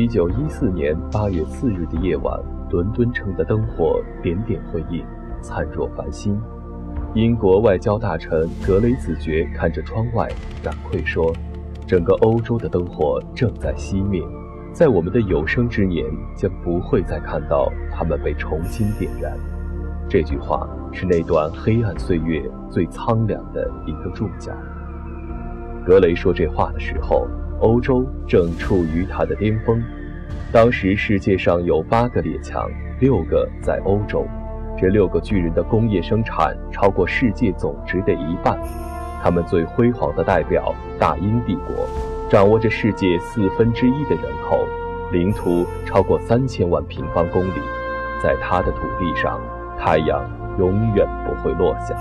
一九一四年八月四日的夜晚，伦敦城的灯火点点辉映，灿若繁星。英国外交大臣格雷子爵看着窗外，感愧说：“整个欧洲的灯火正在熄灭，在我们的有生之年将不会再看到它们被重新点燃。”这句话是那段黑暗岁月最苍凉的一个注脚。格雷说这话的时候。欧洲正处于它的巅峰，当时世界上有八个列强，六个在欧洲，这六个巨人的工业生产超过世界总值的一半。他们最辉煌的代表大英帝国，掌握着世界四分之一的人口，领土超过三千万平方公里，在他的土地上，太阳永远不会落下。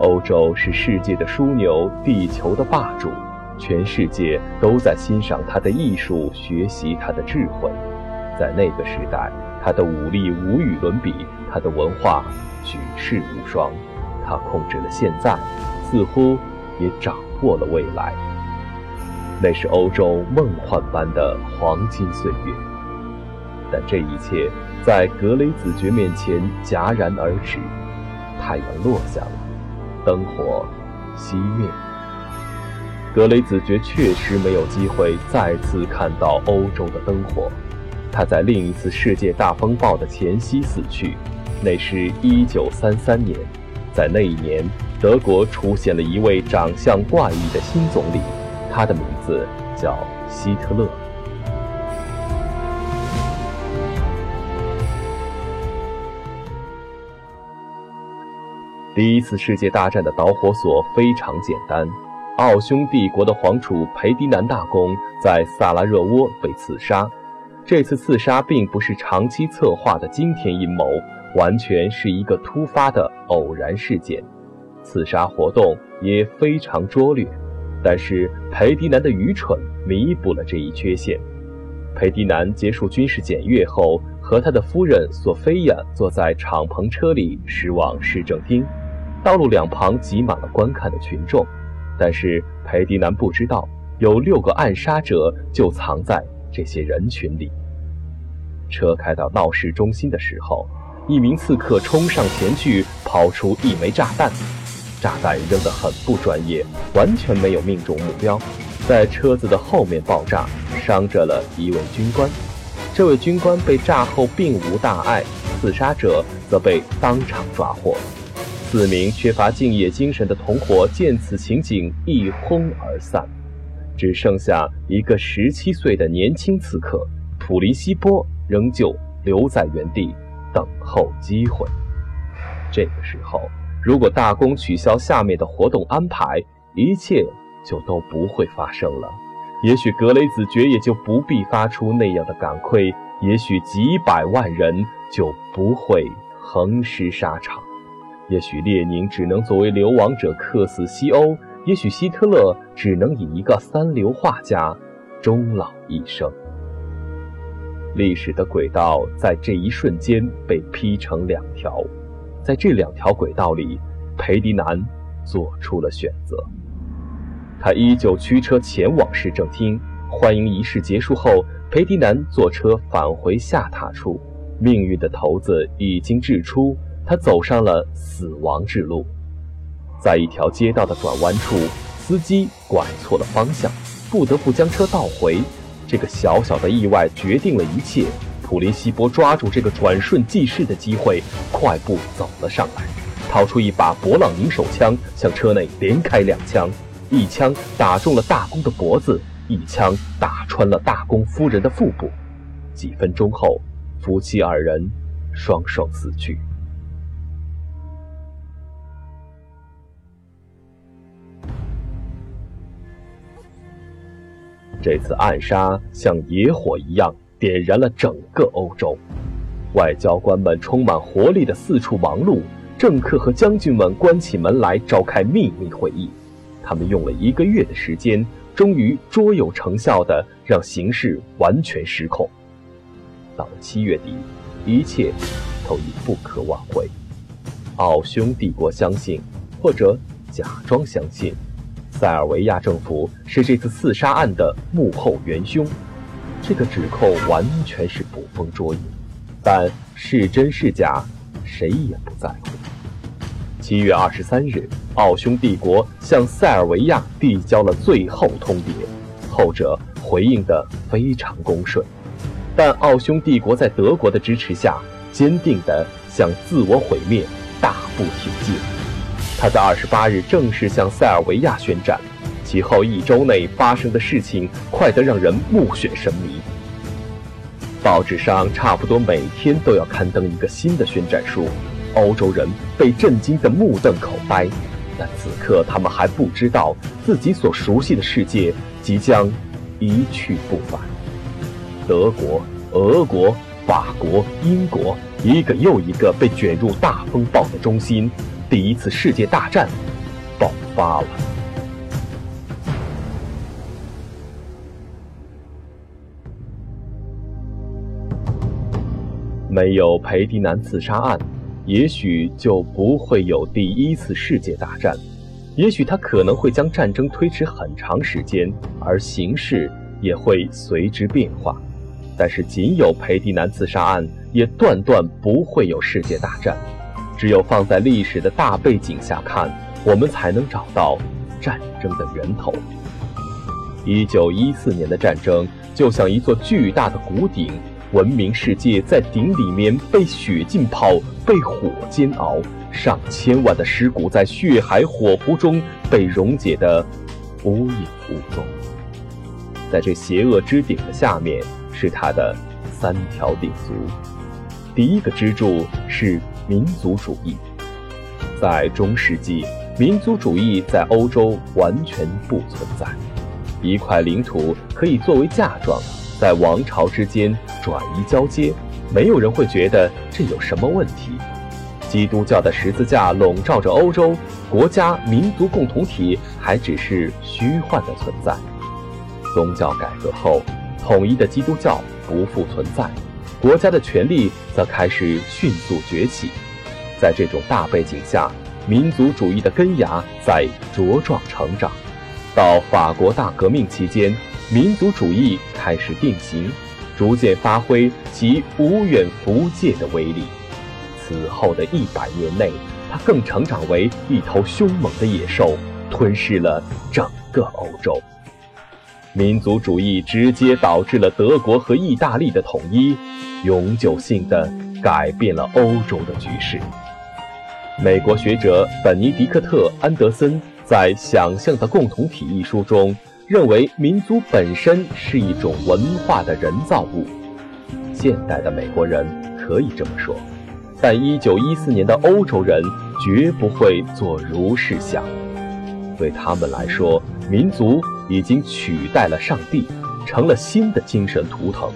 欧洲是世界的枢纽，地球的霸主。全世界都在欣赏他的艺术，学习他的智慧。在那个时代，他的武力无与伦比，他的文化举世无双。他控制了现在，似乎也掌握了未来。那是欧洲梦幻般的黄金岁月。但这一切在格雷子爵面前戛然而止。太阳落下了，灯火熄灭。格雷子爵确实没有机会再次看到欧洲的灯火。他在另一次世界大风暴的前夕死去，那是一九三三年。在那一年，德国出现了一位长相怪异的新总理，他的名字叫希特勒。第一次世界大战的导火索非常简单。奥匈帝国的皇储裴迪南大公在萨拉热窝被刺杀，这次刺杀并不是长期策划的惊天阴谋，完全是一个突发的偶然事件。刺杀活动也非常拙劣，但是裴迪南的愚蠢弥补了这一缺陷。裴迪南结束军事检阅后，和他的夫人索菲亚坐在敞篷车里驶往市政厅，道路两旁挤满了观看的群众。但是裴迪南不知道，有六个暗杀者就藏在这些人群里。车开到闹市中心的时候，一名刺客冲上前去，抛出一枚炸弹。炸弹扔得很不专业，完全没有命中目标，在车子的后面爆炸，伤着了一位军官。这位军官被炸后并无大碍，刺杀者则被当场抓获。四名缺乏敬业精神的同伙见此情景，一哄而散，只剩下一个十七岁的年轻刺客普林西波仍旧留在原地等候机会。这个时候，如果大公取消下面的活动安排，一切就都不会发生了。也许格雷子爵也就不必发出那样的感愧，也许几百万人就不会横尸沙场。也许列宁只能作为流亡者客死西欧，也许希特勒只能以一个三流画家终老一生。历史的轨道在这一瞬间被劈成两条，在这两条轨道里，裴迪南做出了选择。他依旧驱车前往市政厅，欢迎仪式结束后，裴迪南坐车返回下榻处，命运的骰子已经掷出。他走上了死亡之路，在一条街道的转弯处，司机拐错了方向，不得不将车倒回。这个小小的意外决定了一切。普林西波抓住这个转瞬即逝的机会，快步走了上来，掏出一把勃朗宁手枪，向车内连开两枪，一枪打中了大公的脖子，一枪打穿了大公夫人的腹部。几分钟后，夫妻二人双双死去。这次暗杀像野火一样点燃了整个欧洲，外交官们充满活力的四处忙碌，政客和将军们关起门来召开秘密会议。他们用了一个月的时间，终于卓有成效的让形势完全失控。到了七月底，一切都已不可挽回。奥匈帝国相信，或者假装相信。塞尔维亚政府是这次刺杀案的幕后元凶，这个指控完全是捕风捉影，但是真是假，谁也不在乎。七月二十三日，奥匈帝国向塞尔维亚递交了最后通牒，后者回应得非常恭顺，但奥匈帝国在德国的支持下，坚定地向自我毁灭大步挺进。他在二十八日正式向塞尔维亚宣战。其后一周内发生的事情快得让人目眩神迷。报纸上差不多每天都要刊登一个新的宣战书，欧洲人被震惊得目瞪口呆。但此刻他们还不知道自己所熟悉的世界即将一去不返。德国、俄国、法国、英国，一个又一个被卷入大风暴的中心，第一次世界大战爆发了。没有裴迪南刺杀案，也许就不会有第一次世界大战。也许他可能会将战争推迟很长时间，而形势也会随之变化。但是，仅有裴迪南刺杀案，也断断不会有世界大战。只有放在历史的大背景下看，我们才能找到战争的源头。一九一四年的战争，就像一座巨大的谷顶。文明世界在顶里面被血浸泡，被火煎熬，上千万的尸骨在血海火湖中被溶解的无影无踪。在这邪恶之顶的下面，是它的三条鼎足。第一个支柱是民族主义。在中世纪，民族主义在欧洲完全不存在。一块领土可以作为嫁妆。在王朝之间转移交接，没有人会觉得这有什么问题。基督教的十字架笼罩着欧洲，国家民族共同体还只是虚幻的存在。宗教改革后，统一的基督教不复存在，国家的权力则开始迅速崛起。在这种大背景下，民族主义的根芽在茁壮成长。到法国大革命期间。民族主义开始定型，逐渐发挥其无远弗届的威力。此后的一百年内，它更成长为一头凶猛的野兽，吞噬了整个欧洲。民族主义直接导致了德国和意大利的统一，永久性的改变了欧洲的局势。美国学者本尼迪克特·安德森在《想象的共同体》一书中。认为民族本身是一种文化的人造物，现代的美国人可以这么说，但一九一四年的欧洲人绝不会做如是想。对他们来说，民族已经取代了上帝，成了新的精神图腾。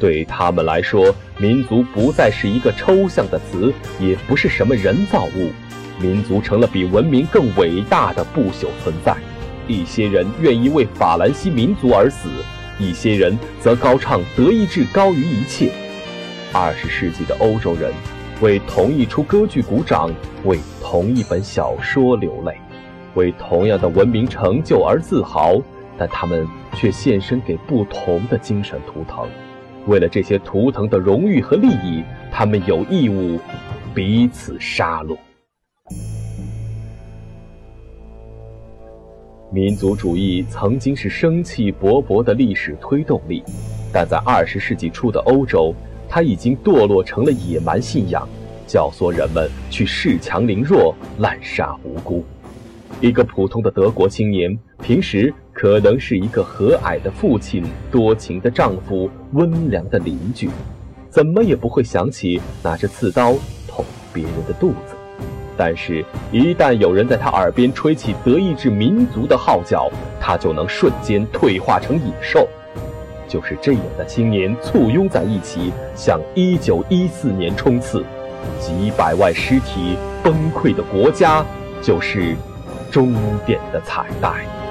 对他们来说，民族不再是一个抽象的词，也不是什么人造物，民族成了比文明更伟大的不朽存在。一些人愿意为法兰西民族而死，一些人则高唱德意志高于一切。二十世纪的欧洲人为同一出歌剧鼓掌，为同一本小说流泪，为同样的文明成就而自豪，但他们却献身给不同的精神图腾。为了这些图腾的荣誉和利益，他们有义务彼此杀戮。民族主义曾经是生气勃勃的历史推动力，但在二十世纪初的欧洲，它已经堕落成了野蛮信仰，教唆人们去恃强凌弱、滥杀无辜。一个普通的德国青年，平时可能是一个和蔼的父亲、多情的丈夫、温良的邻居，怎么也不会想起拿着刺刀捅别人的肚子。但是，一旦有人在他耳边吹起德意志民族的号角，他就能瞬间退化成野兽。就是这样的青年簇拥在一起，向1914年冲刺，几百万尸体崩溃的国家，就是终点的彩带。